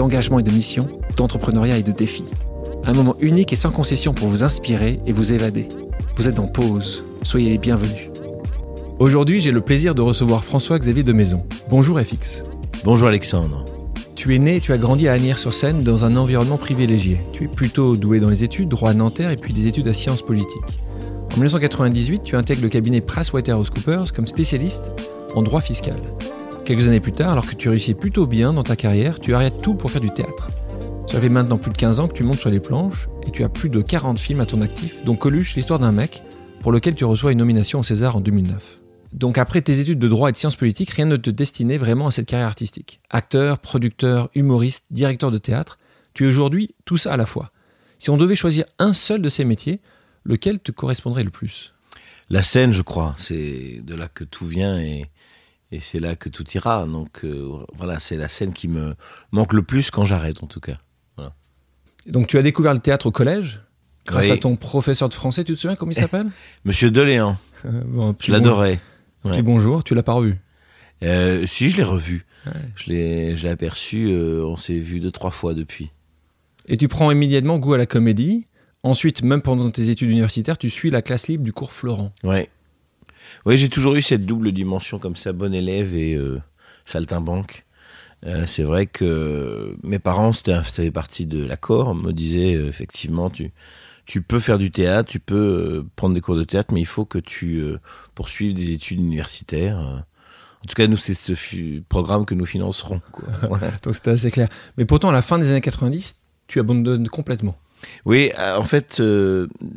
d'engagement et de mission, d'entrepreneuriat et de défis. Un moment unique et sans concession pour vous inspirer et vous évader. Vous êtes en pause, soyez les bienvenus. Aujourd'hui, j'ai le plaisir de recevoir François-Xavier de Maison. Bonjour FX. Bonjour Alexandre. Tu es né et tu as grandi à Agnières-sur-Seine dans un environnement privilégié. Tu es plutôt doué dans les études, droit à Nanterre et puis des études à sciences politiques. En 1998, tu intègres le cabinet PricewaterhouseCoopers comme spécialiste en droit fiscal. Quelques années plus tard, alors que tu réussis plutôt bien dans ta carrière, tu arrêtes tout pour faire du théâtre. Ça fait maintenant plus de 15 ans que tu montes sur les planches et tu as plus de 40 films à ton actif, dont Coluche, l'histoire d'un mec, pour lequel tu reçois une nomination au César en 2009. Donc après tes études de droit et de sciences politiques, rien ne te destinait vraiment à cette carrière artistique. Acteur, producteur, humoriste, directeur de théâtre, tu es aujourd'hui tout ça à la fois. Si on devait choisir un seul de ces métiers, lequel te correspondrait le plus? La scène, je crois, c'est de là que tout vient et, et c'est là que tout ira. Donc euh, voilà, c'est la scène qui me manque le plus quand j'arrête en tout cas. Voilà. Donc tu as découvert le théâtre au collège? Grâce Oui. à ton professeur de français, tu te souviens comment il s'appelle? Monsieur Deléan, Euh, bon, je l'adorais. bon- Petit Ouais. bonjour, tu l'as pas revu? Euh, si, je l'ai revu. Ouais. Je l'ai je l'ai aperçu, euh, on s'est vu deux, trois fois depuis. Et tu prends immédiatement goût à la comédie. Ensuite, même pendant tes études universitaires, tu suis la classe libre du cours Florent. Ouais. Oui, j'ai toujours eu cette double dimension comme ça, bon élève et euh, saltimbanque. Euh, c'est vrai que mes parents, ça fait partie de l'accord, me disaient euh, effectivement, tu, tu peux faire du théâtre, tu peux prendre des cours de théâtre, mais il faut que tu poursuives des études universitaires. En tout cas, nous, c'est ce programme que nous financerons. quoi. Voilà. Donc c'était assez clair. Mais pourtant, à la fin des années 90, tu abandonnes complètement. Oui, en fait,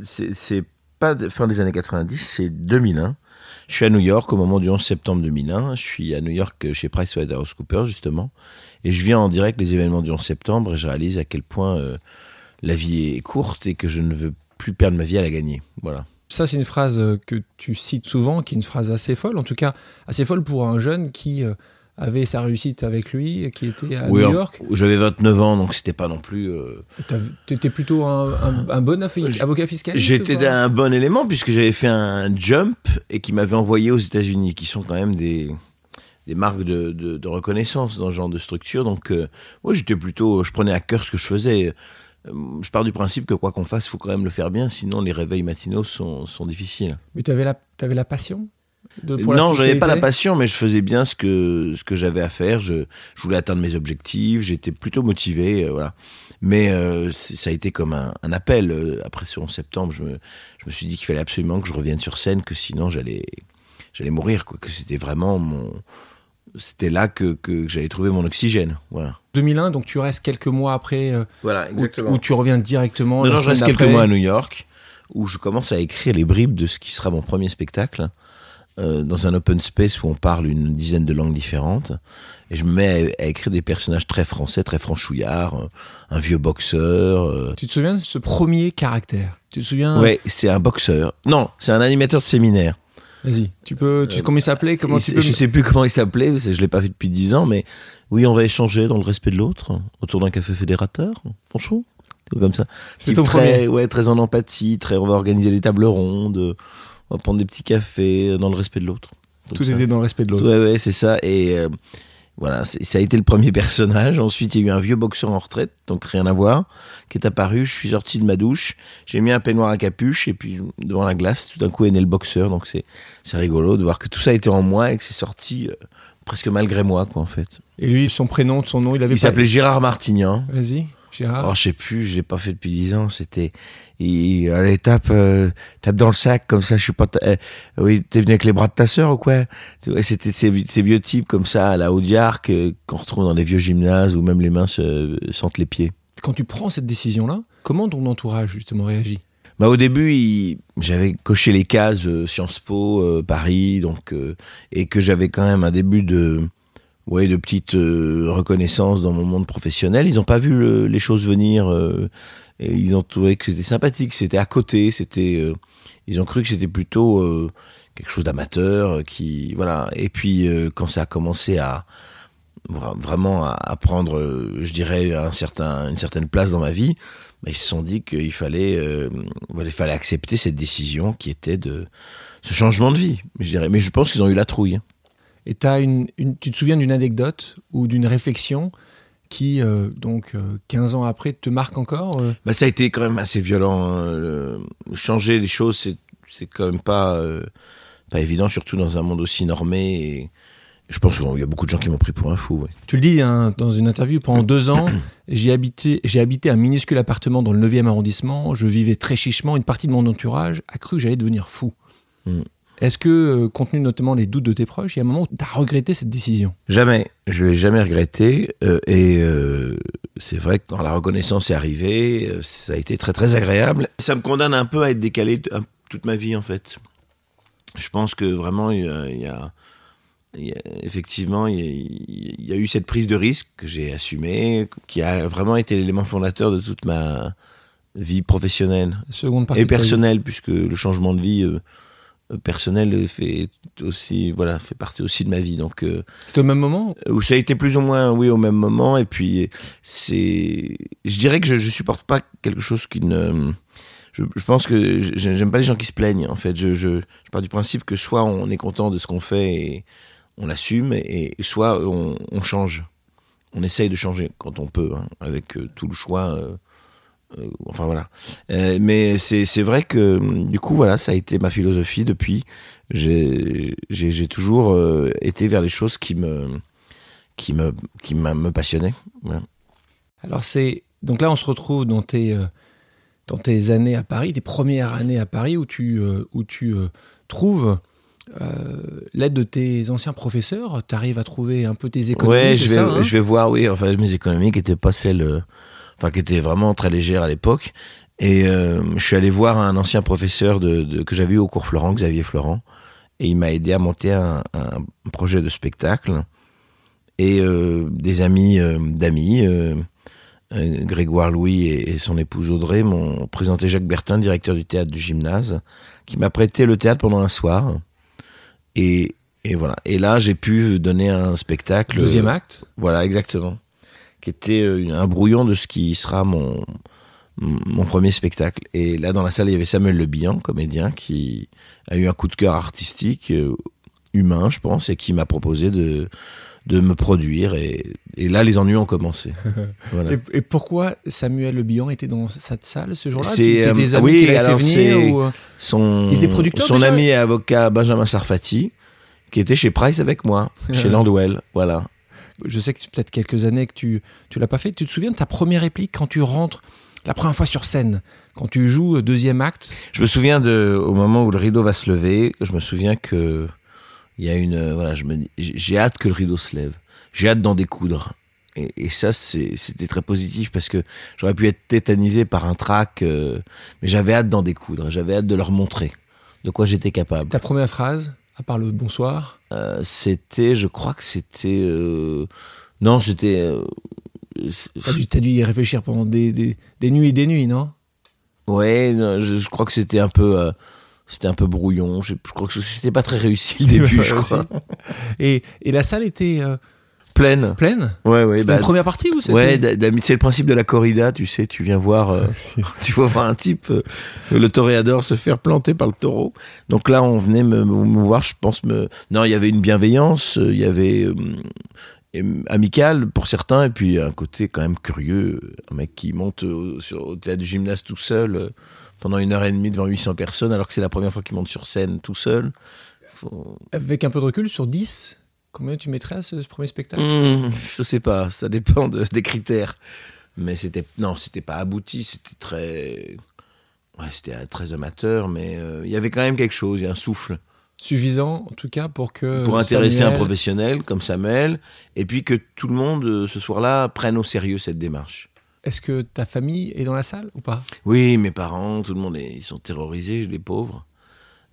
c'est pas fin des années 90, c'est 2001. Je suis à New York au moment du 11 septembre 2001. Je suis à New York euh, chez PricewaterhouseCoopers, justement. Et je viens en direct les événements du 11 septembre et je réalise à quel point euh, la vie est courte et que je ne veux plus perdre ma vie à la gagner. Voilà. Ça, c'est une phrase euh, que tu cites souvent, qui est une phrase assez folle, en tout cas assez folle pour un jeune qui avait sa réussite avec lui, qui était à Oui, New York. J'avais 29 ans, donc c'était pas non plus. euh, Tu étais plutôt un, un- un bon J- avocat fiscaliste J'étais un bon élément puisque j'avais fait un jump et qui m'avait envoyé aux États-Unis, qui sont quand même des, des marques de, de- de reconnaissance dans ce genre de structure. Donc, euh, moi, j'étais plutôt, je prenais à cœur ce que je faisais. Euh, Je pars du principe que quoi qu'on fasse, il faut quand même le faire bien, sinon les réveils matinaux sont, sont difficiles. Mais tu avais la, t'avais la passion? De, pour non, j'avais pas la passion, mais je faisais bien ce que, ce que j'avais à faire. Je, je voulais atteindre mes objectifs, j'étais plutôt motivé, euh, voilà. Mais euh, ça a été comme un, un appel. euh, après ce 11 septembre, je me, je me suis dit qu'il fallait absolument que je revienne sur scène, que sinon j'allais, j'allais mourir, quoi. Que c'était vraiment mon, c'était là que, que j'allais trouver mon oxygène, voilà. 2001, donc tu restes quelques mois après, euh, Voilà, où, où tu reviens directement. Non, je reste quelques mois à New York où je commence à écrire les bribes de ce qui sera mon premier spectacle euh, dans un open space où on parle une dizaine de langues différentes. Et je me mets à, à écrire des personnages très français, très franchouillards, euh, un vieux boxeur. euh. Tu te souviens de ce premier caractère? Tu te souviens Ouais, c'est un boxeur. Non, c'est un animateur de séminaire. Vas-y, tu peux. Tu, Euh, comment il s'appelait Comment tu peux je sais plus comment il s'appelait, parce que je l'ai pas fait depuis dix ans, mais oui, on va échanger dans le respect de l'autre, autour d'un café fédérateur, bonjour, tout comme ça. C'est ton très, premier. ouais, très en empathie, très, on va organiser des tables rondes, on va prendre des petits cafés euh, dans le respect de l'autre. Tout ça. était dans le respect de l'autre. Ouais, ouais, c'est ça. Et euh, voilà, ça a été le premier personnage. Ensuite, il y a eu un vieux boxeur en retraite, donc rien à voir, qui est apparu. Je suis sorti de ma douche, j'ai mis un peignoir à capuche, et puis devant la glace, tout d'un coup est né le boxeur. Donc c'est rigolo de voir que tout ça était en moi et que c'est sorti euh, presque malgré moi, quoi, en fait. Et lui, son prénom, son nom, il avait Il pas- s'appelait Gérard Martignan. Vas-y, Gérard. Oh, je sais plus, je l'ai pas fait depuis dix ans. C'était, il, allez tape, euh, tape dans le sac comme ça. Je suis pas. euh, oui, t'es venu avec les bras de ta sœur ou quoi? C'était ces, vi- ces vieux types comme ça à la Audiarc euh, qu'on retrouve dans les vieux gymnases où même les mains se sentent les pieds. Quand tu prends cette décision-là, comment ton entourage justement réagit? Bah, au début, il- j'avais coché les cases euh, Sciences Po, euh, Paris, donc euh, et que j'avais quand même un début de ouais, de petites euh, reconnaissances dans mon monde professionnel. Ils n'ont pas vu le- les choses venir. Et ils ont trouvé que c'était sympathique, c'était à côté, c'était. euh, ils ont cru que c'était plutôt euh, quelque chose d'amateur, euh, qui voilà. Et puis quand ça a commencé à vra- vraiment à, prendre, je dirais, un certain, une certaine place dans ma vie, bah, ils se sont dit qu'il fallait, il fallait accepter cette décision qui était de ce changement de vie. Je dirais, mais je pense qu'ils ont eu la trouille. Et tu te souviens d'une anecdote ou d'une réflexion qui, euh, donc, euh, 15 ans après, te marque encore euh? Bah, ça a été quand même assez violent. hein. Le- changer les choses, c'est, c'est quand même pas, euh, pas évident, surtout dans un monde aussi normé. Et je pense qu'il y a beaucoup de gens qui m'ont pris pour un fou. ouais. Tu le dis hein, dans une interview, pendant deux ans, j'ai habité, j'ai habité un minuscule appartement dans le 9e arrondissement. Je vivais très chichement. Une partie de mon entourage a cru que j'allais devenir fou. Mm. Est-ce que, euh, compte tenu notamment les doutes de tes proches, il y a un moment où tu as regretté cette décision? Jamais, je l'ai jamais regretté. euh, et euh, c'est vrai que quand la reconnaissance est arrivée, ça a été très très agréable. Ça me condamne un peu à être décalé toute ma vie en fait. Je pense que vraiment il y a, il y a- il y a- effectivement il y, a, il y a eu cette prise de risque que j'ai assumée, qui a vraiment été l'élément fondateur de toute ma vie professionnelle Seconde partie et personnelle, puisque le changement de vie euh, personnel fait aussi voilà fait partie aussi de ma vie. Donc euh, C'était au même moment? où ça a été plus ou moins oui au même moment. Et puis c'est je dirais que je, je supporte pas quelque chose qui ne je, je pense que je- j'aime pas les gens qui se plaignent en fait. Je, je, je pars du principe que soit on est content de ce qu'on fait et on l'assume et, et soit on, on change. On essaye de changer quand on peut hein, avec euh, tout le choix euh, euh, enfin voilà Euh, mais c'est vrai que du coup voilà ça a été ma philosophie depuis j'ai toujours euh, été vers les choses qui me qui me qui me passionnaient Voilà. Alors c'est donc là on se retrouve dans tes euh, dans tes années à Paris, tes premières années à Paris où tu euh, où tu euh, trouves euh, l'aide de tes anciens professeurs. Tu arrives à trouver un peu tes économies, je vais ça hein? je vais voir oui enfin mes économies qui étaient pas celles euh, enfin qui étaient vraiment très légères à l'époque et euh, je suis allé voir un ancien professeur de, de- que j'avais eu au cours Florent Xavier Florent et il m'a aidé à monter un, un projet de spectacle et euh, des amis euh, d'amis Grégoire Louis et, et son épouse Audrey m'ont présenté Jacques Bertin, directeur du théâtre du gymnase, qui m'a prêté le théâtre pendant un soir. Et, et voilà. Et là, j'ai pu donner un spectacle. Deuxième acte? Voilà, exactement. Qui était euh, un brouillon de ce qui sera mon, mon premier spectacle. Et là, dans la salle, il y avait Samuel Le Bihan, comédien, qui a eu un coup de cœur artistique, euh, humain, je pense, et qui m'a proposé de, de me produire. Et, et là, les ennuis ont commencé. Voilà. Et, et pourquoi Samuel Le Bihan était dans cette salle ce jour-là? C'est, euh, des amis oui, qui l'avaient fait alors venir ou, euh, Son, Il était producteur son déjà? ami et avocat Benjamin Sarfati, qui était chez Price avec moi, chez Landwell. Voilà. Je sais que c'est peut-être quelques années que tu tu l'as pas fait. Tu te souviens de ta première réplique quand tu rentres la première fois sur scène, quand tu joues deuxième acte? Je me souviens de, au moment où le rideau va se lever, je me souviens que il y a une, euh, voilà, je me j'ai j'ai hâte que le rideau se lève. J'ai hâte d'en découdre. Et, et ça, c'est- c'était très positif parce que j'aurais pu être tétanisé par un trac, euh, mais j'avais hâte d'en découdre. J'avais hâte de leur montrer de quoi j'étais capable. Ta première phrase, à part le bonsoir Euh, c'était, je crois que c'était, euh, non, c'était. euh, T'as dû, y réfléchir pendant des, des, des nuits et des nuits, non? Ouais, non, je, je crois que c'était un peu, euh, c'était un peu brouillon. Je, je crois que c'était pas très réussi le début, je crois. et, et la salle était Pleine. pleine Ouais, ouais. C'était bah, une première partie ou c'était ouais, c'est le principe de la corrida, tu sais. Tu viens voir, euh, tu vas voir un type, euh, le toréador, se faire planter par le taureau. Donc là, on venait me, me- me voir, je pense. Me... Non, il y avait une bienveillance, euh, il y avait euh, euh, amical pour certains, et puis un côté quand même curieux. Un mec qui monte au, sur, au théâtre du gymnase tout seul euh, pendant une heure et demie devant 800 personnes, alors que c'est la première fois qu'il monte sur scène tout seul. Faut- Avec un peu de recul, sur 10, combien tu mettrais à ce, ce premier spectacle? Mmh, je sais pas, ça dépend de- des critères. Mais c'était non, c'était pas abouti, c'était très ouais, c'était euh, très amateur, mais euh, il y avait quand même quelque chose, il y a un souffle Suffisant, en tout cas, pour que. pour intéresser un professionnel comme Samuel, et puis que tout le monde euh, ce soir-là prenne au sérieux cette démarche. Est-ce que ta famille est dans la salle ou pas? Oui, mes parents, tout le monde, est- ils sont terrorisés, les pauvres.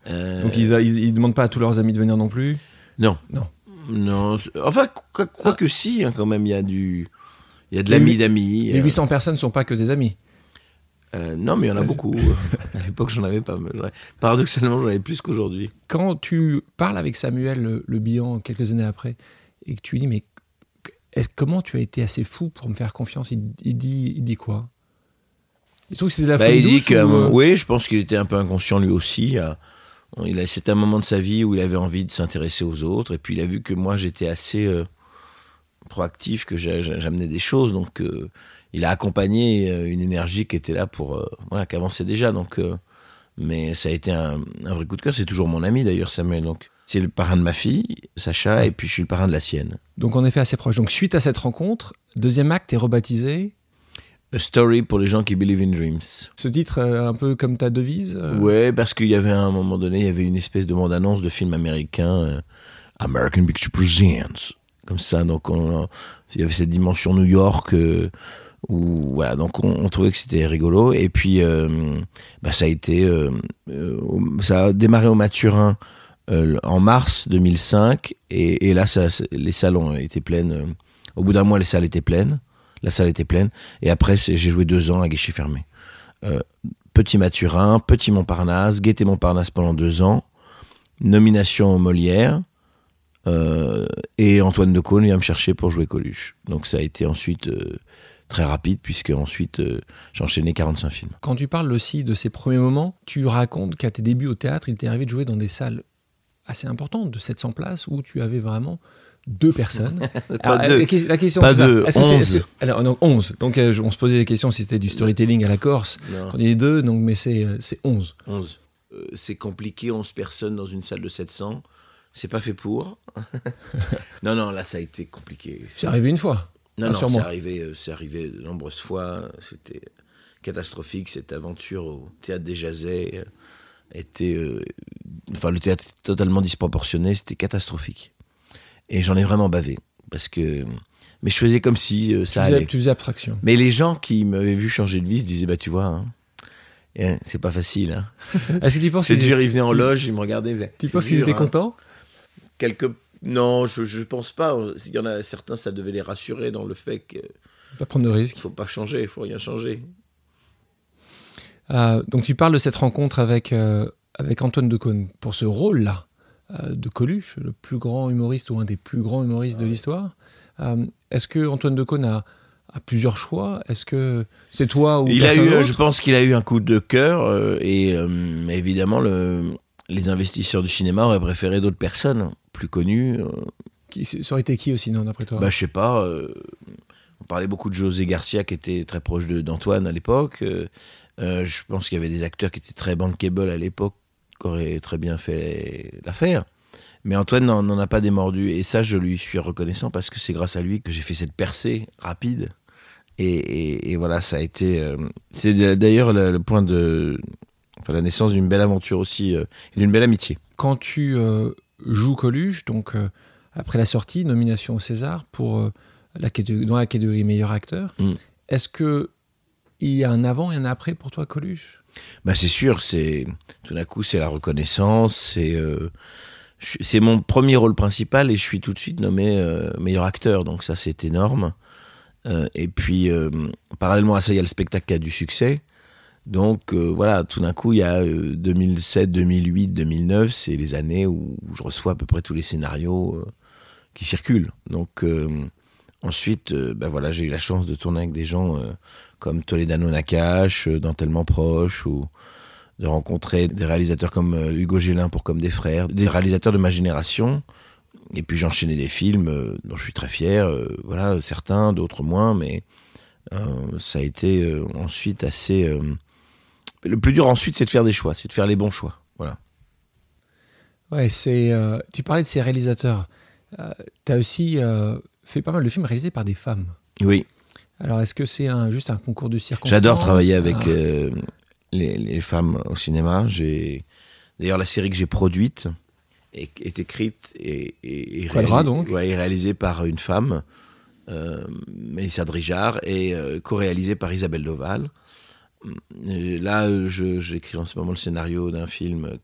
Euh, Donc ils, ils demandent pas à tous leurs amis de venir non plus? Non. Non. Non, enfin, quoi, quoi que si, hein, quand même, il y a du. Il y a de l'ami d'amis. Les euh, 800 personnes ne sont pas que des amis. euh, non, mais il y en a beaucoup. à l'époque, j'en avais pas. Paradoxalement, j'en avais plus qu'aujourd'hui. Quand tu parles avec Samuel Le, Le Bihan quelques années après et que tu lui dis mais est comment tu as été assez fou pour me faire confiance? Il, il dit il dit quoi? Il trouve que c'est de la Bah, folie il dit que, ou, euh, oui, je pense qu'il était un peu inconscient lui aussi. euh, Il a, c'était un moment de sa vie où il avait envie de s'intéresser aux autres, et puis il a vu que moi j'étais assez euh, proactif, que j'a- j'a- j'amenais des choses, donc euh, il a accompagné euh, une énergie qui était là pour, euh, voilà, qui avançait déjà. Donc, mais ça a été un, un vrai coup de cœur. C'est toujours mon ami d'ailleurs, Samuel. Donc, c'est le parrain de ma fille, Sacha, et puis je suis le parrain de la sienne. Donc en effet assez proche. Donc suite à cette rencontre, deuxième acte est rebaptisé. A story pour les gens qui believe in dreams. Ce titre euh, un peu comme ta devise. euh, Ouais, parce qu'il y avait à un moment donné, il y avait une espèce de bande-annonce de film américain, euh, American Picture Presents, comme ça. Donc, on, il y avait cette dimension New York, euh, où voilà, donc on, on trouvait que c'était rigolo. Et puis, euh, bah, ça a été, ça a démarré au Maturin en mars 2005, et, et là, ça, les salles été pleines. Au bout d'un mois, les salles étaient pleines. La salle était pleine. Et après, j'ai joué deux ans à guichet fermé. Euh, Petit Mathurin, Petit Montparnasse, Gaieté Montparnasse pendant deux ans, nomination au Molière, euh, et Antoine de Caunes vient me chercher pour jouer Coluche. Donc ça a été ensuite euh, très rapide, puisque ensuite euh, j'ai enchaîné 45 films. Quand tu parles aussi de ces premiers moments, tu racontes qu'à tes débuts au théâtre, il t'est arrivé de jouer dans des salles assez importantes, de 700 places, où tu avais vraiment deux personnes. Pas Alors, deux. La, la question, Pas deux, 11. est-ce que- alors, donc 11. Donc euh, on se posait la question si c'était du storytelling à la Corse. Non, Quand il a deux, donc, mais c'est euh, c'est 11. 11. Euh, c'est compliqué, 11 personnes dans une salle de 700. C'est pas fait pour. non, non, là ça a été compliqué. C'est arrivé une fois. Non, Ah, non, sûrement. c'est arrivé, euh, c'est arrivé de nombreuses fois. C'était catastrophique cette aventure au théâtre des Jazets. Était, euh, enfin, le théâtre était totalement disproportionné. C'était catastrophique. Et j'en ai vraiment bavé parce que, mais je faisais comme si euh, ça tu, faisais, allait. tu faisais abstraction. Mais les gens qui m'avaient vu changer de vie se disaient, bah tu vois, hein, hein, c'est pas facile. Hein. Est-ce que tu penses C'est dur. Ils venaient en tu- loge, ils me regardaient, ils faisaient, Tu penses qu'ils étaient hein. contents? Quelques non, je, je pense pas. Il y en a certains, ça devait les rassurer dans le fait qu'il Pas prendre de risques. faut pas changer, il faut rien changer. Euh, donc tu parles de cette rencontre avec, euh, avec Antoine Decaune pour ce rôle-là de Coluche, le plus grand humoriste ou un des plus grands humoristes de l'histoire. Euh, Est-ce que Antoine Decaune a, a plusieurs choix? Est-ce que c'est toi ou Il a eu, je pense qu'il a eu un coup de cœur euh, et euh, évidemment le, les investisseurs du cinéma auraient préféré d'autres personnes plus connues. euh, Qui, ça aurait été qui aussi, non, d'après toi? Bah je sais pas. euh, on parlait beaucoup de José Garcia qui était très proche de- d'Antoine à l'époque. euh, euh, je pense qu'il y avait des acteurs qui étaient très bankable à l'époque qui auraient très bien fait l'affaire. Mais Antoine n'en a pas démordu et ça je lui suis reconnaissant parce que c'est grâce à lui que j'ai fait cette percée rapide. Et, et- et voilà, ça a été. euh, c'est d'ailleurs le, le point de. Enfin, la naissance d'une belle aventure aussi, euh, et d'une belle amitié. Quand tu euh, joues Coluche, donc après la sortie, nomination au César pour la dans la catégorie meilleur acteur, Mm. est-ce que il y a un avant et un après pour toi, Coluche? Bah, c'est sûr, c'est. Tout d'un coup, c'est la reconnaissance, c'est. euh, c'est mon premier rôle principal et je suis tout de suite nommé euh, meilleur acteur, donc ça c'est énorme. Euh, et puis, parallèlement à ça, il y a le spectacle qui a du succès. Donc voilà, tout d'un coup, il y a euh, 2007, 2008, 2009, c'est les années où je reçois à peu près tous les scénarios qui circulent. Donc ensuite, ben voilà, j'ai eu la chance de tourner avec des gens comme Toledano Nakache, euh, dans Tellement Proche, ou de rencontrer des réalisateurs comme euh, Hugo Gélin pour Comme des Frères, des réalisateurs de ma génération. Et puis j'ai enchaîné des films euh, dont je suis très fier. voilà, certains, d'autres moins, mais euh, ça a été euh, ensuite assez. euh, Le plus dur ensuite, c'est de faire des choix, c'est de faire les bons choix. Voilà. Ouais, c'est. tu parlais de ces réalisateurs. tu as aussi fait pas mal de films réalisés par des femmes. Oui, Alors, est-ce que c'est un, juste un concours de circonstances? J'adore travailler avec Ah, euh, les, les femmes au cinéma. J'ai d'ailleurs la série que j'ai produite est, est écrite et, et, et Quadra, réali- donc. ouais, et réalisée par une femme, euh, Mélissa Drijard, et euh, co-réalisée par Isabelle Doval. Là, euh, je- j'écris en ce moment le scénario d'un film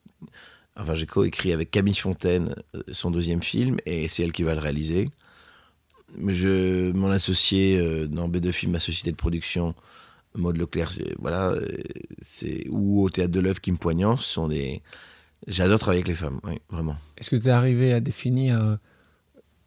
Enfin, j'ai coécrit avec Camille Fontaine son deuxième film et c'est elle qui va le réaliser. Je, mon associé euh, dans B2 Film, ma société de production, Maud Leclerc, voilà, euh, c'est, ou au Théâtre de l'œuvre qui me poignant, ce sont des. J'adore travailler avec les femmes, oui, vraiment. Est-ce que tu es arrivé à définir. euh,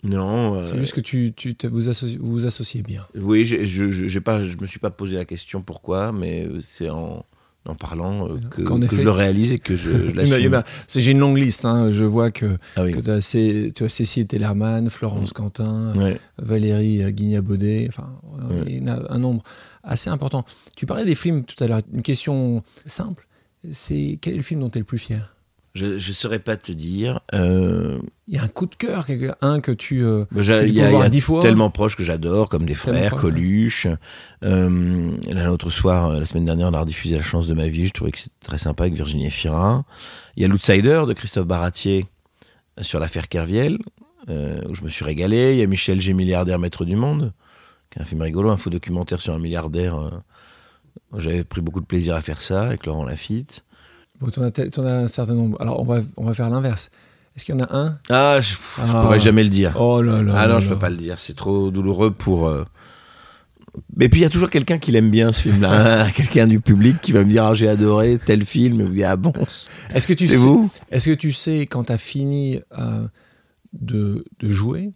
Non. euh, C'est juste que tu, tu te- vous, associ- vous vous associez bien. Oui, je je j'ai pas, je me suis pas posé la question pourquoi, mais c'est en, en parlant euh, que, Qu'en que effet- je le réalise et que je c'est- J'ai une longue liste. hein. Je vois que, Ah oui. que tu as, tu Cécile Tellerman, Florence Mm. Quentin, Ouais. Valérie euh, Guignabaudet. Enfin, euh, Ouais. il y en a un nombre assez important. Tu parlais des films tout à l'heure. Une question simple. C'est quel est le film dont tu es le plus fier? Je ne saurais pas te dire. Euh, Il y a un coup de cœur, un que tu. euh, bah, il y a, a fois. tellement proches que j'adore, comme des frères, ouais. Coluche. Euh, l'autre soir, euh, la semaine dernière, on a rediffusé La chance de ma vie. Je trouvais que c'était très sympa avec Virginie Efira. Il y a L'Outsider de Christophe Baratier sur l'affaire Kerviel, où je me suis régalé. Il y a Michel G. Milliardaire, maître du monde, qui est un film rigolo, un faux documentaire sur un milliardaire. J'avais pris beaucoup de plaisir à faire ça avec Laurent Lafitte. Bon, t'en as, t'en as un certain nombre. Alors, on va, on va faire l'inverse. Est-ce qu'il y en a un? Ah, je, je Ah. pourrais jamais le dire. Oh là là. Ah non, là je là. peux pas le dire, c'est trop douloureux pour. euh, Mais puis il y a toujours quelqu'un qui l'aime bien ce film-là, quelqu'un du public qui va me dire ah, j'ai adoré tel film, et vous dites ah bon, Est-ce que tu c'est sais, vous? Est-ce que tu sais quand tu as fini euh, de, de jouer,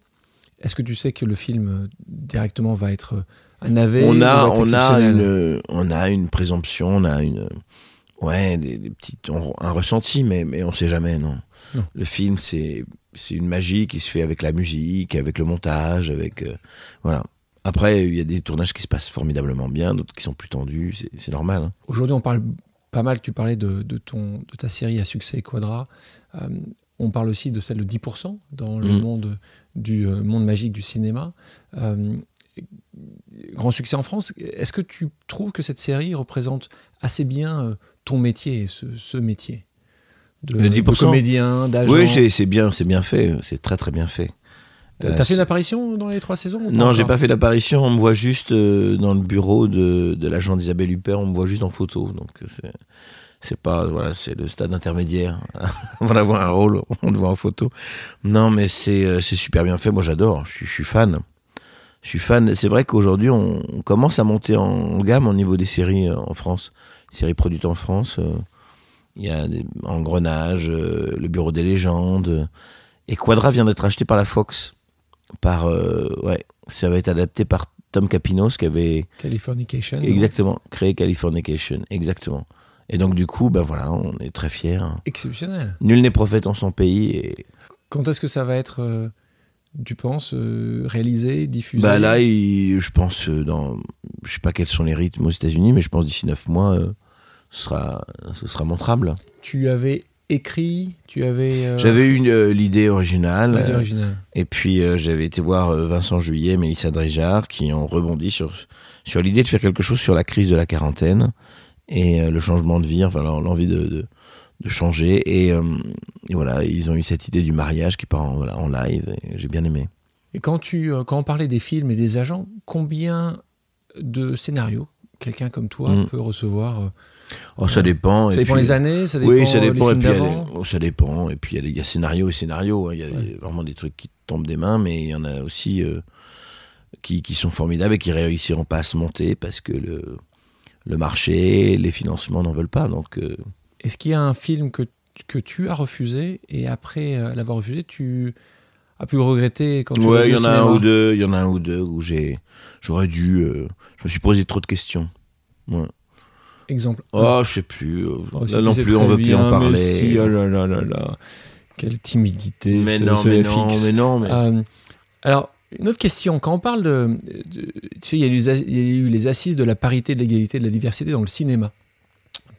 est-ce que tu sais que le film euh, directement va être un navet On a, on a une, on a une présomption, on a une, ouais, des, des petites, on- un ressenti, mais mais on sait jamais non. Non. Le film c'est c'est une magie qui se fait avec la musique, avec le montage, avec euh, voilà. Après il y a des tournages qui se passent formidablement bien, d'autres qui sont plus tendus, c'est- normal. hein. Aujourd'hui, on parle pas mal, tu parlais de, de ton, de ta série à succès Quadra. Euh, on parle aussi de celle de 10% dans le Mm. monde du euh, monde magique du cinéma. Euh, grand succès en France. Est-ce que tu trouves que cette série représente assez bien ton métier, ce, ce métier de, Le de 10%? comédien, d'agent Oui, c'est bien, c'est bien fait, c'est très très bien fait. T'as Euh, fait une apparition dans les trois saisons Non, j'ai pas fait d'apparition. On me voit juste euh, dans le bureau de, de l'agent d'Isabelle Huppert. On me voit juste en photo. Donc euh, c'est pas voilà, c'est le stade intermédiaire. Avant d'avoir un rôle, on te voit en photo. Non, mais c'est euh, super bien fait. Moi, j'adore. Je suis, je suis fan. Je suis fan. C'est vrai qu'aujourd'hui, on, on commence à monter en gamme au niveau des séries en France. Séries produites en France. euh, Il y a des, Engrenage, euh, Le Bureau des légendes. euh, et Quadra vient d'être acheté par la Fox. Par ouais, ça va être adapté par Tom Capinos qui avait Californication. exactement créé Californication, exactement. Et donc du coup, ben voilà, on est très fiers. Exceptionnel. Nul n'est prophète en son pays. Et Quand est-ce que ça va être, euh, tu penses, euh, réalisé, diffusé? Bah là, il- je pense dans, je sais pas quels sont les rythmes aux États-Unis, mais je pense d'ici neuf mois, euh, ce sera, ce sera montrable. Tu avais écrit, tu avais. euh, J'avais eu euh, l'idée originale. l'idée euh. Et puis euh, j'avais été voir Vincent Juillet, Mélissa Dréjard, qui ont rebondi sur, sur l'idée de faire quelque chose sur la crise de la quarantaine et le changement de vie, enfin l'en- l'envie de, de, de changer. Et, et voilà, ils ont eu cette idée du mariage qui part en, voilà, en live, j'ai bien aimé. Et quand, tu, quand on parlait des films et des agents, combien de scénarios quelqu'un comme toi Mm. peut recevoir Oh, ça dépend. Ça et dépend puis- les années, ça dépend Oui, ça dépend. les Et films puis, y a oh, ça dépend. Et puis, il y a y, scénario et scénario. hein. Il y a des- vraiment des trucs qui tombent des mains, mais il y en a aussi euh, qui, qui sont formidables et qui réussiront pas à se monter parce que le, le marché, les financements n'en veulent pas. Donc, euh, Est-ce qu'il y a un film que, que tu as refusé et après euh, l'avoir refusé, tu as pu le regretter quand tu ouais, vu il y en a un ou deux. Il y en a un ou deux où j'ai, j'aurais dû. euh, je me suis posé trop de questions. Ouais. Exemple. Oh, je sais plus. euh, Oh, là non plus, on veut plus en parler. mais si, oh là là là là. Quelle timidité. mais ce- non, ce mais FX. non, mais non, mais Euh, alors, une autre question. Quand on parle de. de- tu sais, il y, a eu les- il y a eu les assises de la parité, de l'égalité, de la diversité dans le cinéma,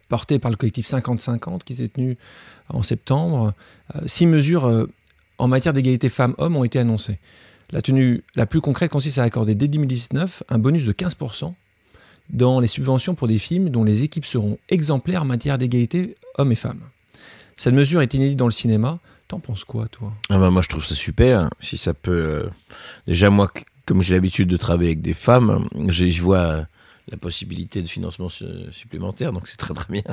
portées par le collectif 50-50 qui s'est tenu en septembre. Euh, six mesures euh, en matière d'égalité femmes-hommes ont été annoncées. La tenue la plus concrète consiste à accorder dès 2019 un bonus de 15% dans les subventions pour des films dont les équipes seront exemplaires en matière d'égalité hommes et femmes. Cette mesure est inédite dans le cinéma. T'en penses quoi, toi? Ah bah moi je trouve ça super. Si ça peut. euh, Déjà moi, comme j'ai l'habitude de travailler avec des femmes, je vois euh, la possibilité de financement su- supplémentaire, donc c'est très très bien.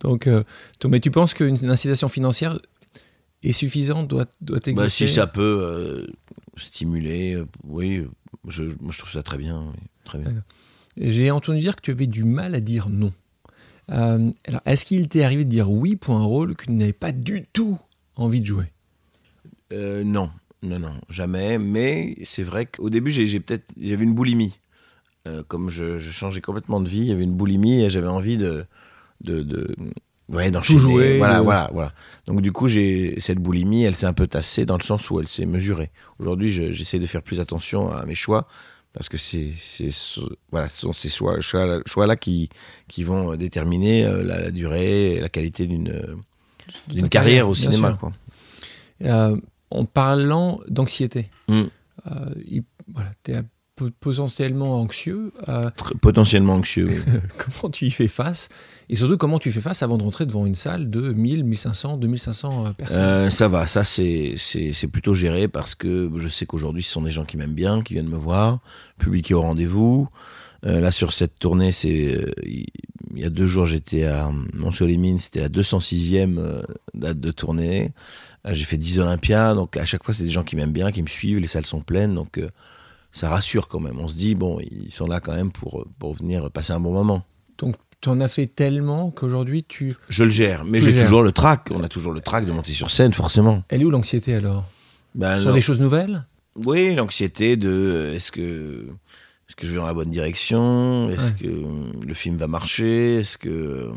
Donc, euh, toi, mais tu penses qu'une incitation financière est suffisante, doit, doit exister Bah, si ça peut euh, stimuler, euh, oui, je, moi, je trouve ça très bien. oui, très bien. J'ai entendu dire que tu avais du mal à dire non. Euh, alors, est-ce qu'il t'est arrivé de dire oui pour un rôle que tu n'avais pas du tout envie de jouer? Euh, non, non, non, jamais. Mais c'est vrai qu'au début, j'ai peut-être, j'avais une boulimie. Euh, comme je, je changeais complètement de vie, il y avait une boulimie et j'avais envie de, de, de ouais, d'enchaîner. jouer, Voilà, de- voilà, voilà. Donc du coup, j'ai cette boulimie, elle s'est un peu tassée dans le sens où elle s'est mesurée. Aujourd'hui, je- j'essaie de faire plus attention à mes choix parce que c'est, c'est, ce- voilà, ce sont ces choix, choix, choix-là qui, qui vont déterminer euh, la, la durée et la qualité d'une, euh, d'une carrière, carrière, au cinéma. Quoi. Euh, En parlant d'anxiété, Mm. euh, il- voilà, tu es potentiellement anxieux. euh, Potentiellement anxieux. oui. comment tu y fais face? Et surtout, comment tu fais face avant de rentrer devant une salle de 1000, 1500, 2500 euh, personnes? Euh, ça va, ça c'est c'est c'est plutôt géré parce que je sais qu'aujourd'hui ce sont des gens qui m'aiment bien, qui viennent me voir, public est au rendez-vous. Euh, là sur cette tournée, c'est euh, il y a deux jours j'étais à Mont-sur-les-Mines, c'était la 206e euh, date de tournée. J'ai fait 10 Olympiades, donc à chaque fois c'est des gens qui m'aiment bien, qui me suivent, les salles sont pleines, donc ça rassure quand même. On se dit bon, ils sont là quand même pour pour venir passer un bon moment. Donc, tu en as fait tellement qu'aujourd'hui, tu. Je le gère, mais j'ai toujours le trac. On a toujours le trac de monter sur scène, forcément. Elle est où l'anxiété alors? Ben, non. des choses nouvelles? Oui, l'anxiété de euh, est-ce que est-ce que je vais dans la bonne direction? Est-ce Ouais. que euh, le film va marcher? Est-ce que euh,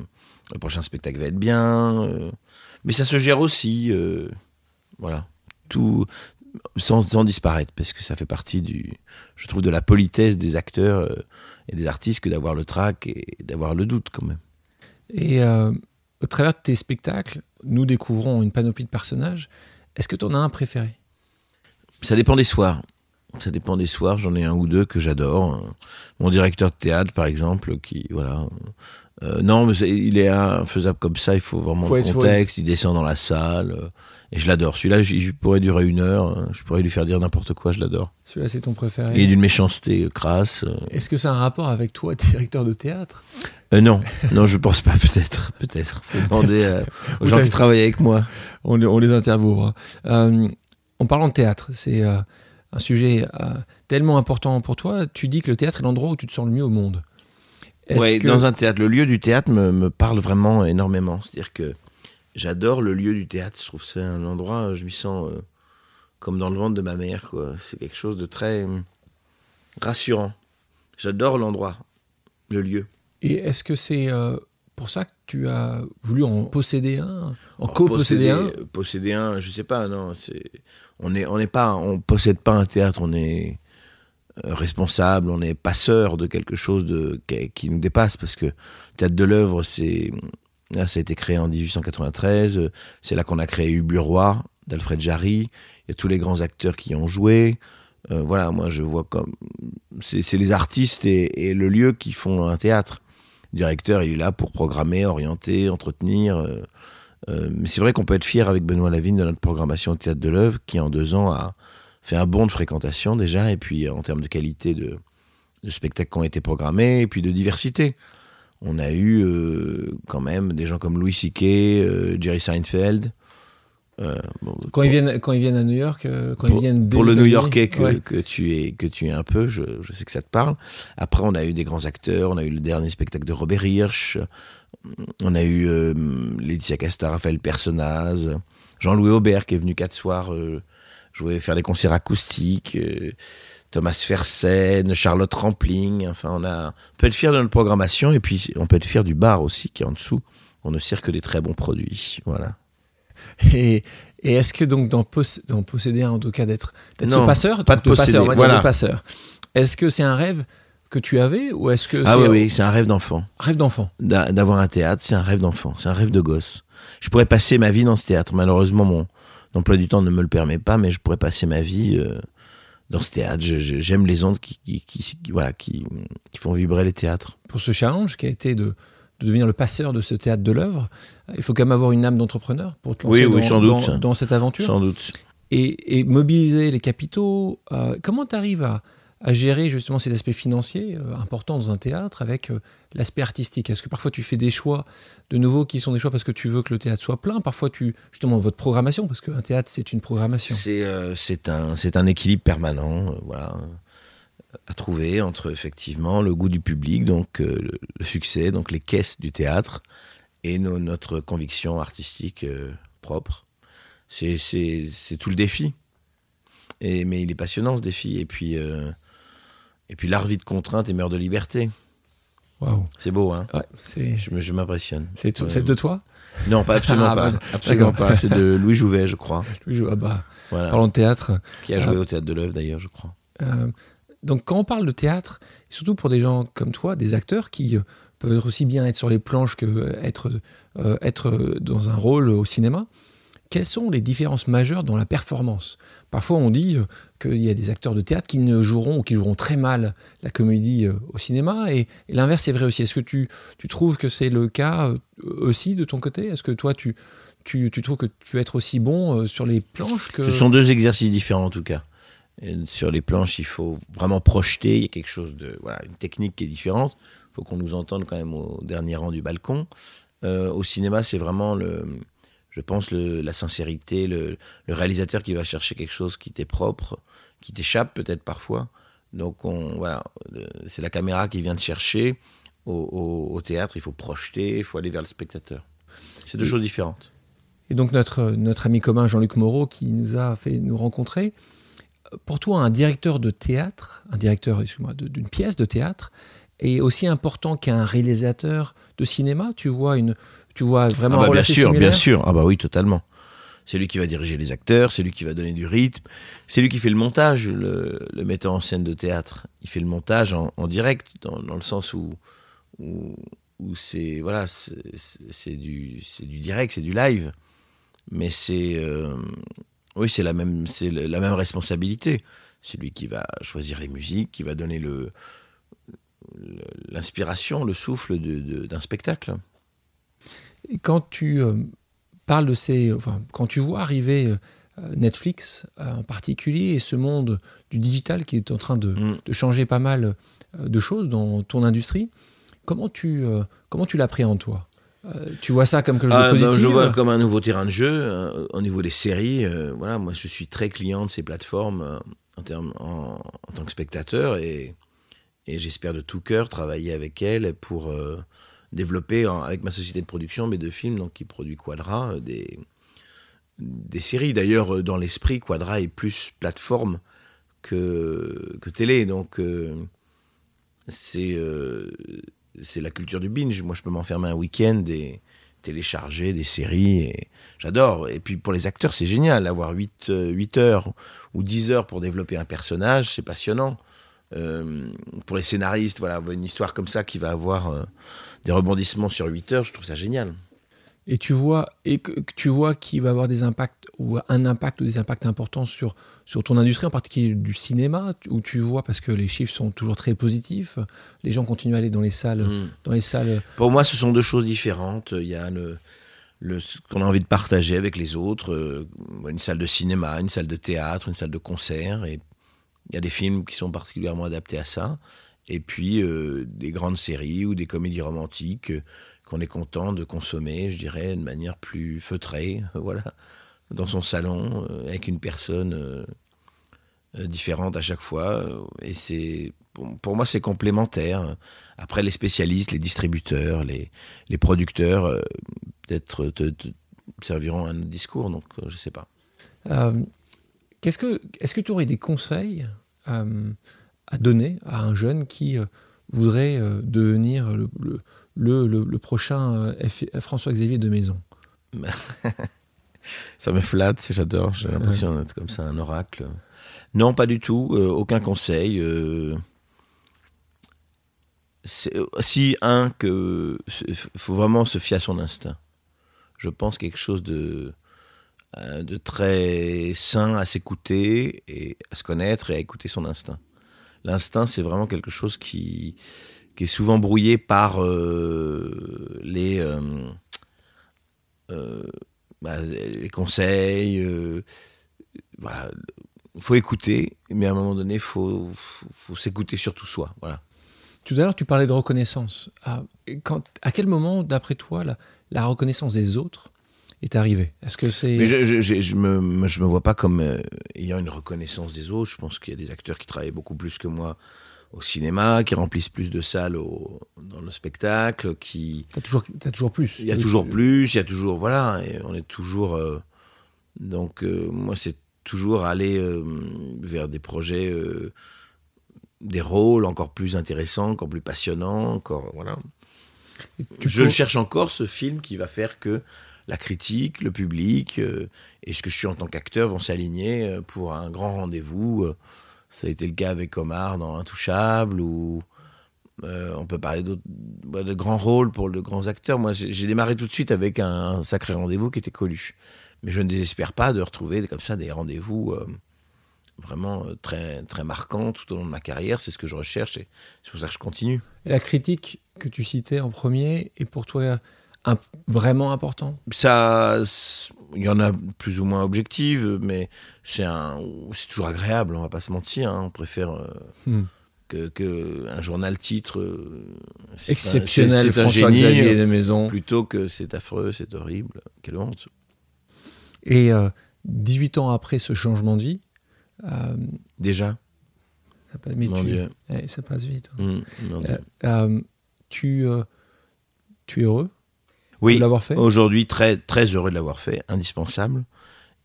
le prochain spectacle va être bien? Mais ça se gère aussi, euh, voilà, tout sans, sans disparaître, parce que ça fait partie du, je trouve, de la politesse des acteurs euh, et des artistes que d'avoir le trac et d'avoir le doute quand même. Et euh, au travers de tes spectacles, nous découvrons une panoplie de personnages. Est-ce que tu en as un préféré? Ça dépend des soirs. Ça dépend des soirs. J'en ai un ou deux que j'adore. Mon directeur de théâtre, par exemple, qui voilà. Euh, non, mais il est faisable comme ça. Il faut vraiment Faut le faut contexte. Il descend dans la salle euh, et je l'adore. Celui-là, j- il pourrait durer une heure. hein. Je pourrais lui faire dire n'importe quoi. Je l'adore. Celui-là, c'est ton préféré. Il est d'une méchanceté euh, crasse. euh. Est-ce que c'est un rapport avec toi, directeur de théâtre? Non, non, je pense pas. Peut-être, peut-être. Faut demander aux gens qui travaillent avec moi. on, on les interviewera. Euh, en parlant de théâtre, c'est un sujet tellement important pour toi. Tu dis que le théâtre est l'endroit où tu te sens le mieux au monde. Que- dans un théâtre. Le lieu du théâtre me, me parle vraiment énormément. C'est-à-dire que j'adore le lieu du théâtre. Je trouve que c'est un endroit, je m'y sens euh, comme dans le ventre de ma mère. quoi. C'est quelque chose de très euh, rassurant. J'adore l'endroit, le lieu. Et est-ce que c'est euh, pour ça que tu as voulu en posséder un En Oh, co-posséder un? posséder, un, je sais pas, non. C'est, on est, on n'est pas, on possède pas un théâtre. On est euh, responsable, on est passeur de quelque chose de, qui, nous dépasse parce que le théâtre de l'œuvre, c'est ça a été créé en 1893. euh, C'est là qu'on a créé Ubu-Roi d'Alfred Jarry. Il y a tous les grands acteurs qui y ont joué. Euh, voilà, moi je vois comme c'est, les artistes et, le lieu qui font un théâtre. Le directeur, il est là pour programmer, orienter, entretenir. euh, euh, mais c'est vrai qu'on peut être fier avec Benoît Lavigne de notre programmation au Théâtre de l'œuvre, qui en deux ans a fait un bond de fréquentation déjà, et puis en termes de qualité de, de spectacles qui ont été programmés, et puis de diversité. On a eu euh, quand même des gens comme Louis C.K., euh, Jerry Seinfeld. euh, bon, Quand ils viennent, quand ils viennent à New York, euh, quand ils viennent pour le États-Unis, New-Yorkais que, ouais. que tu es que tu es un peu, je, je sais que ça te parle. Après, on a eu des grands acteurs. On a eu le dernier spectacle de Robert Hirsch. On a eu euh, Laetitia Casta, Raphaël Personnaz, Jean-Louis Aubert qui est venu quatre soirs euh, jouer, faire des concerts acoustiques. euh, Thomas Fersen, Charlotte Rampling. Enfin, on a, on peut être fier de notre programmation et puis on peut être fier du bar aussi qui est en dessous. On ne sert que des très bons produits. Voilà. Et, et est-ce que donc poss- dans posséder un, en tout cas d'être ce passeur, pas de passeur, posséder, on va dire voilà. de passeur. Est-ce que c'est un rêve que tu avais ou est-ce que Ah oui, un oui, c'est un rêve d'enfant. rêve d'enfant d'a- d'avoir un théâtre, c'est un rêve d'enfant, c'est un rêve de gosse. Je pourrais passer ma vie dans ce théâtre. Malheureusement, mon emploi du temps ne me le permet pas, mais je pourrais passer ma vie euh, dans ce théâtre. J'aime les ondes qui, qui, qui- qui- voilà, qui, font vibrer les théâtres. pour ce challenge qui a été de, de devenir le passeur de ce théâtre de l'œuvre. Il faut quand même avoir une âme d'entrepreneur pour te lancer Oui, oui, dans, sans dans- doute. dans cette aventure. Sans doute. et, et mobiliser les capitaux. euh, comment tu arrives à, à gérer justement ces aspects financiers euh, importants dans un théâtre avec euh, l'aspect artistique Est-ce que parfois tu fais des choix de nouveau qui sont des choix parce que tu veux que le théâtre soit plein? Parfois, tu justement votre programmation, parce qu'un théâtre, c'est une programmation. C'est euh, c'est un, un équilibre permanent. voilà à trouver entre effectivement le goût du public, donc le succès, donc les caisses du théâtre, et notre conviction artistique propre. C'est tout le défi. Et, mais il est passionnant ce défi. Et puis, et puis l'art vit de contrainte et meurt de liberté. Waouh. C'est beau, hein ouais, Je, m'impressionne. C'est de toi Non, pas absolument ah, pas. Bah, absolument pas. C'est de Louis Jouvet, je crois. Louis Jouvet, ah bah, parlons de théâtre. Qui a joué euh, au théâtre de l'œuvre d'ailleurs, je crois. Euh, donc quand on parle de théâtre, surtout pour des gens comme toi, des acteurs qui euh, peuvent aussi bien être sur les planches que être, être dans un rôle au cinéma, quelles sont les différences majeures dans la performance? Parfois, on dit euh, qu'il y a des acteurs de théâtre qui ne joueront ou qui joueront très mal la comédie euh, au cinéma, et, l'inverse est vrai aussi. Est-ce que tu, trouves que c'est le cas euh, aussi de ton côté? Est-ce que toi, tu, trouves que tu peux être aussi bon sur les planches. Ce sont deux exercices différents en tout cas. sur les planches, il faut vraiment projeter, il y a quelque chose de... Voilà, une technique qui est différente. Il faut qu'on nous entende quand même au dernier rang du balcon. au cinéma, c'est vraiment le je pense, le, la sincérité, le, réalisateur qui va chercher quelque chose qui t'est propre, qui t'échappe peut-être parfois. Donc on, voilà, c'est la caméra qui vient te chercher. Au, théâtre, il faut projeter, il faut aller vers le spectateur. C'est deux choses différentes. Et donc notre, notre ami commun Jean-Luc Moreau qui nous a fait nous rencontrer, pour toi un directeur de théâtre, un directeur d'une pièce de théâtre, est aussi important qu'un réalisateur de cinéma? Tu vois une, tu vois vraiment ah bah bien sûr, bien sûr. Ah bah oui, totalement. C'est lui qui va diriger les acteurs, c'est lui qui va donner du rythme, c'est lui qui fait le montage, le, metteur en scène de théâtre. Il fait le montage en, direct, dans, le sens où, où, c'est voilà, c'est du, du direct, c'est du live. Mais c'est euh, oui, c'est la même, c'est la même responsabilité. C'est lui qui va choisir les musiques, qui va donner le l'inspiration, le souffle d'un spectacle quand tu euh, parles de ces. Enfin, quand tu vois arriver euh, Netflix euh, en particulier et ce monde du digital qui est en train de, mm. changer pas mal de choses dans ton industrie, comment tu, comment tu l'appréhendes toi? Tu vois ça comme quelque chose de ah, ben, positif Je vois comme un nouveau terrain de jeu au niveau des séries. voilà, moi, je suis très client de ces plateformes en, termes, en, tant que spectateur et, et j'espère de tout cœur travailler avec elles pour développer avec ma société de production mes deux films, donc qui produit Quadra, euh, des, des séries. D'ailleurs, euh, dans l'esprit, Quadra est plus plateforme que, que télé, donc euh, c'est c'est la culture du binge. Moi, je peux m'enfermer un week-end et télécharger des séries, j'adore. Et puis pour les acteurs, c'est génial, avoir 8, 8 heures ou 10 heures pour développer un personnage, c'est passionnant. Pour les scénaristes, voilà, une histoire comme ça qui va avoir des rebondissements sur 8 heures, je trouve ça génial. Et tu vois, et que, tu vois qu'il va avoir des impacts ou un impact ou des impacts importants sur, sur ton industrie, en particulier du cinéma, où tu vois parce que les chiffres sont toujours très positifs, les gens continuent à aller dans les salles, hmm. dans les salles. Pour moi, ce sont deux choses différentes. Il y a le, le ce qu'on a envie de partager avec les autres, euh, une salle de cinéma, une salle de théâtre, une salle de concert, et il y a des films qui sont particulièrement adaptés à ça et puis euh, des grandes séries ou des comédies romantiques euh, qu'on est content de consommer, je dirais, de manière plus feutrée, voilà, dans son salon, euh, avec une personne différente à chaque fois. Et c'est, pour moi, c'est complémentaire. Après, les spécialistes, les distributeurs, les, les producteurs, peut-être te, serviront un discours, donc je ne sais pas. Qu'est-ce que, est-ce que tu aurais des conseils à donner à un jeune qui euh, voudrait euh, devenir le, le, le, prochain euh, François-Xavier de Maison? Ça me flatte, j'adore, j'ai l'impression d'être comme ça, un oracle. Non, pas du tout, aucun conseil. si un que faut vraiment se fier à son instinct. Je pense quelque chose de de très sain à s'écouter et à se connaître et à écouter son instinct l'instinct, c'est vraiment quelque chose qui, qui est souvent brouillé par euh, les, euh, euh, bah, les conseils, voilà, faut écouter, mais à un moment donné, il faut, faut, faut s'écouter surtout soi. Voilà. Tout à l'heure, tu parlais de reconnaissance. À, quand, à quel moment, d'après toi, la, reconnaissance des autres est arrivée Est-ce que c'est Mais je, je, je, je, me je me vois pas comme euh, ayant une reconnaissance des autres. Je pense qu'il y a des acteurs qui travaillent beaucoup plus que moi au cinéma, qui remplissent plus de salles au, dans le spectacle, qui. T'as toujours, as toujours plus. Il y a toujours plus. Il y a toujours voilà. Et on est toujours. Euh, donc euh, moi, c'est toujours aller vers des projets, des rôles encore plus intéressants, encore plus passionnants, encore voilà. je peux... cherche encore ce film qui va faire que la critique, le public euh, et ce que je suis en tant qu'acteur vont s'aligner euh, pour un grand rendez-vous. Euh, Ça a été le cas avec Omar dans Intouchable ou on peut parler bah, de grands rôles pour de grands acteurs. Moi, j'ai démarré tout de suite avec un, sacré rendez-vous qui était Coluche. Mais je ne désespère pas de retrouver comme ça des rendez-vous vraiment très, très marquants tout au long de ma carrière. C'est ce que je recherche et c'est pour ça que je continue. La critique que tu citais en premier est pour toi un, vraiment important? Ça, il y en a plus ou moins objectives, mais c'est toujours agréable, on va pas se mentir. Hein. On préfère. Euh, hmm que, que, un journal titre euh, exceptionnel François Xavier des Maisons plutôt que c'est affreux, c'est horrible, quelle honte. Et euh, 18 ans après ce changement de vie, euh, déjà, ça passe, mais mon tu, Dieu. eh, ça passe vite. Mmh, mon Dieu. Euh, tu, tu es heureux? Oui, de l'avoir fait Aujourd'hui, très très heureux de l'avoir fait, indispensable.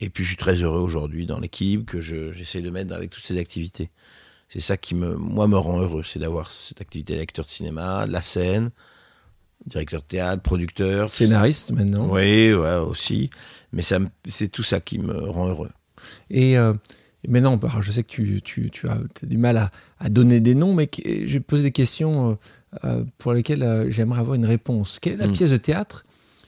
Et puis je suis très heureux aujourd'hui dans l'équilibre que j'essaie je, de mettre avec toutes ces activités c'est ça qui me, moi, me rend heureux, c'est d'avoir cette activité d'acteur de cinéma, de la scène, directeur de théâtre, producteur. Scénariste maintenant. Oui, ouais, aussi. Mais c'est tout ça qui me rend heureux. Et euh, maintenant, je sais que tu, tu, tu as, as, du mal à, à, donner des noms, mais je vais te poser des questions euh, pour lesquelles euh, j'aimerais avoir une réponse. Quelle est la Mm. pièce de théâtre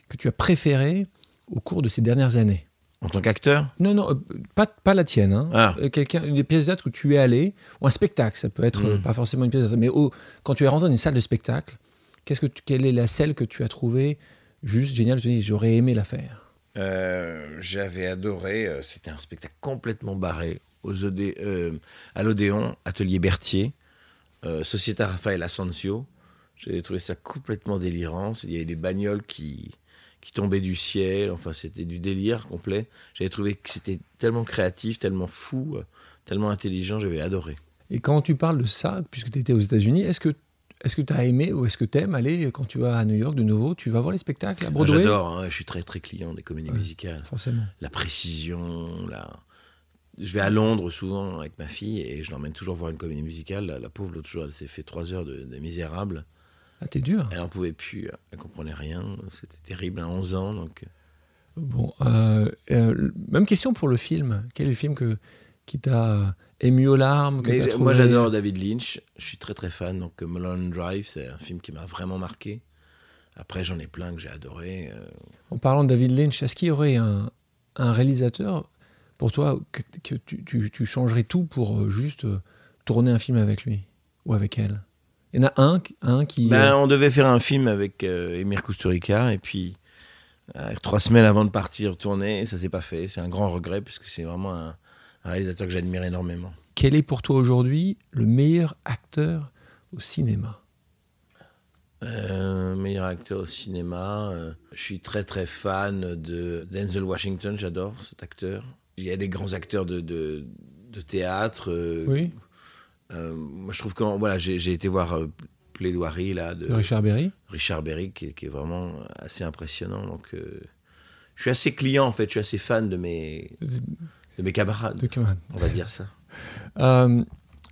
que tu as préférée au cours de ces dernières années? En tant qu'acteur? Non, non, euh, pas, pas la tienne. Hein. Ah. Quelqu'un, une des pièces de théâtre où tu es allé, ou un spectacle, ça peut être Mm. euh, pas forcément une pièce de théâtre, mais au- quand tu es rentré dans une salle de spectacle, qu'est-ce que tu- quelle est la celle que tu as trouvée juste géniale Tu te dis, j'aurais aimé la faire? Euh, J'avais adoré, c'était un spectacle complètement barré, aux Odé- euh, à l'Odéon, Atelier Berthier, euh, Société Raphaël Asensio. J'avais trouvé ça complètement délirant. Il y avait des bagnoles qui, qui tombaient du ciel, enfin c'était du délire complet. J'avais trouvé que c'était tellement créatif, tellement fou, tellement intelligent, j'avais adoré. Et quand tu parles de ça, puisque tu étais aux États-Unis, est-ce que est-ce que tu as aimé ou est-ce que tu aimes aller quand tu vas à New York de nouveau Tu vas voir les spectacles à Broadway? J'adore, hein, je suis très très client des comédies Ouais. musicales. Forcément. la précision, la... Je vais à Londres souvent avec ma fille et je l'emmène toujours voir une comédie musicale. La, la pauvre, l'autre jour, elle s'est fait trois heures de, de Misérables. Ah, t'es dur. Elle n'en pouvait plus, elle comprenait rien. C'était terrible à 11 ans. Donc... Bon, euh, euh, même question pour le film. Quel est le film que, qui t'a ému aux larmes que trouvé- moi, j'adore David Lynch. Je suis très très fan. Donc, euh, Mulholland Drive, c'est un film qui m'a vraiment marqué. Après, j'en ai plein que j'ai adoré. euh, En parlant de David Lynch, est-ce qu'il y aurait un, un réalisateur pour toi que, que tu, tu- tu changerais tout pour euh, juste euh, tourner un film avec lui ou avec elle? Il y en a un, un qui. Ben, euh, on devait faire un film avec euh, Emir Kusturica et puis euh, trois semaines avant de partir tourner, ça s'est pas fait. C'est un grand regret puisque c'est vraiment un, un réalisateur que j'admire énormément. quel est pour toi aujourd'hui le meilleur acteur au cinéma? Euh, meilleur acteur au cinéma, je suis très très fan de Denzel Washington, j'adore cet acteur. Il y a des grands acteurs de, de, de théâtre. Oui. Euh, moi je trouve que voilà, j'ai été voir euh, Plaidoirie là de Richard Berry Richard Berry qui, est- qui est vraiment assez impressionnant. Donc, euh, je suis assez client en fait, je suis assez fan de mes, de mes camarades, de on va dire ça. Euh,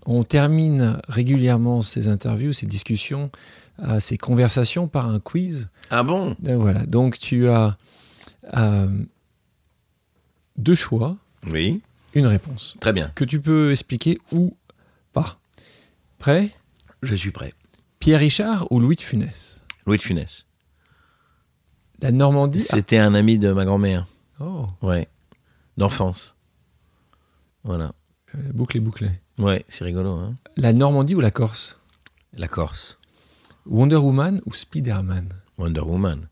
on termine régulièrement ces interviews, ces discussions, euh, ces conversations par un quiz. Ah bon? Voilà, donc tu as deux choix, Oui, une réponse, très bien, que tu peux expliquer ou pas. Prêt? Je suis prêt. Pierre Richard ou Louis de Funès? Louis de Funès. La Normandie? C'était un ami de ma grand-mère, Oh, ouais, d'enfance. Voilà. euh, bouclé, bouclé. Ouais, c'est rigolo, hein. La Normandie ou la Corse? La Corse, Wonder Woman ou Spider-Man? Wonder Woman.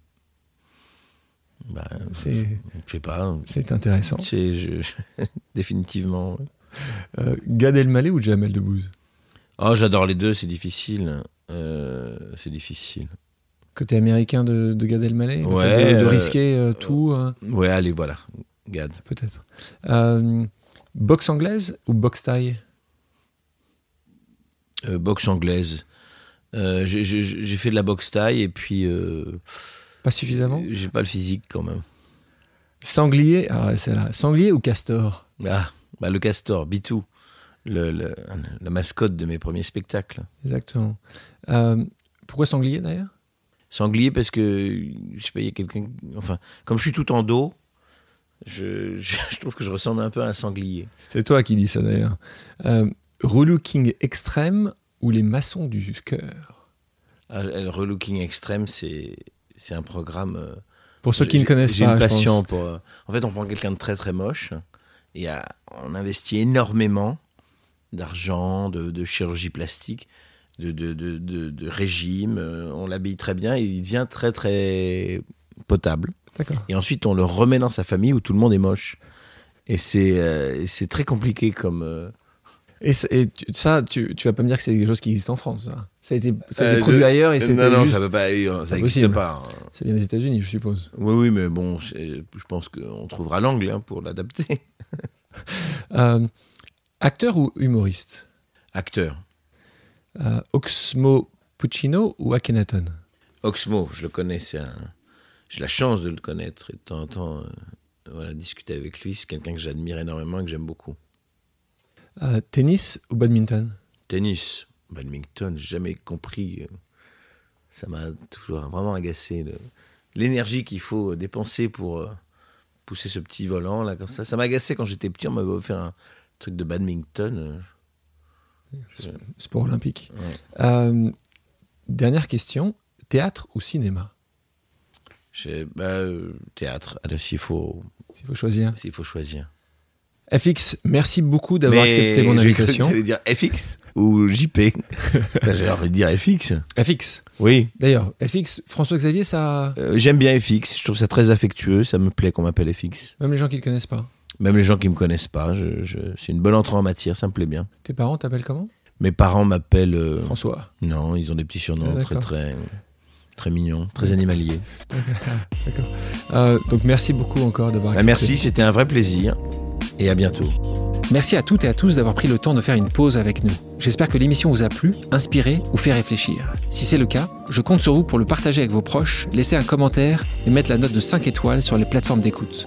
Bah, C'est je sais pas. c'est intéressant. Je- définitivement. Euh, Gad Elmaleh ou Jamel Debbouze? Oh, j'adore les deux, c'est difficile. Euh, c'est difficile. Côté américain de, de Gad Elmaleh Le Ouais, de, de euh, risquer euh, tout, euh, Ouais, allez, voilà. Gad. peut-être. Boxe anglaise ou boxe taille boxe anglaise. J'ai- fait de la boxe taille et puis Pas suffisamment? j'ai pas le physique quand même. Sanglier, c'est là. Sanglier ou castor? Ah, bah le castor, Bitou, le, le- la mascotte de mes premiers spectacles. Exactement. Euh, pourquoi sanglier d'ailleurs? Sanglier parce que je sais pas, il y a quelqu'un. Enfin, comme je suis tout en dos, je, je- je trouve que je ressemble un peu à un sanglier. C'est toi qui dis ça d'ailleurs. Euh, relooking extrême ou les maçons du cœur? Ah, le relooking extrême, c'est un programme. euh, Pour ceux qui ne connaissent pas, une je passion pense. pour. euh, En fait, on prend quelqu'un de très très moche et on investit énormément d'argent, de, de chirurgie plastique, de, régime. euh, On l'habille très bien et il devient très très potable. Et ensuite, on le remet dans sa famille où tout le monde est moche. Et c'est euh, très compliqué comme. euh, Et, et ça, tu, tu vas pas me dire que c'est quelque chose qui existe en France. Ça, ça a été, ça a Euh, été produit je- ailleurs et c'était non, non, juste. ça pas, n'existe pas. hein. C'est bien des États-Unis, je suppose. Oui, oui, mais bon, je pense qu'on trouvera l'angle hein, pour l'adapter. Acteur ou humoriste? Acteur. Euh, Oxmo Puccino ou Akhenaton? Oxmo, je le connais, c'est un... j'ai la chance de le connaître et de temps en temps euh, voilà, discuter avec lui. C'est quelqu'un que j'admire énormément et que j'aime beaucoup. Euh, Tennis ou badminton? Tennis, badminton, j'ai jamais compris. ça m'a toujours vraiment agacé. le- L'énergie qu'il faut dépenser pour pousser ce petit volant là comme ça. Ça m'a agacé quand j'étais petit. On m'avait offert un truc de badminton. euh, je- Sport olympique. ouais. Euh, dernière question théâtre ou cinéma? Bah, euh, théâtre. S'il faut, S'il faut choisir. s'il faut choisir. FX, merci beaucoup d'avoir accepté mon invitation. que t'allais dire FX ou JP. J'ai envie de dire FX. FX. Oui. D'ailleurs, FX, François-Xavier, ça. Euh, J'aime bien FX. Je trouve ça très affectueux. Ça me plaît qu'on m'appelle FX. Même les gens qui le connaissent pas. Même les gens qui me connaissent pas. Je, je- c'est une bonne entrée en matière. Ça me plaît bien. Tes parents t'appellent comment? Mes parents m'appellent. euh, François. non, ils ont des petits surnoms Ah, très d'accord. très très mignons, très animaliers. D'accord. Euh, donc merci beaucoup encore d'avoir Bah, accepté. merci, c'était un vrai plaisir. Et à bientôt. Merci à toutes et à tous d'avoir pris le temps de faire une pause avec nous. J'espère que l'émission vous a plu, inspiré ou fait réfléchir. Si c'est le cas, je compte sur vous pour le partager avec vos proches, laisser un commentaire et mettre la note de 5 étoiles sur les plateformes d'écoute.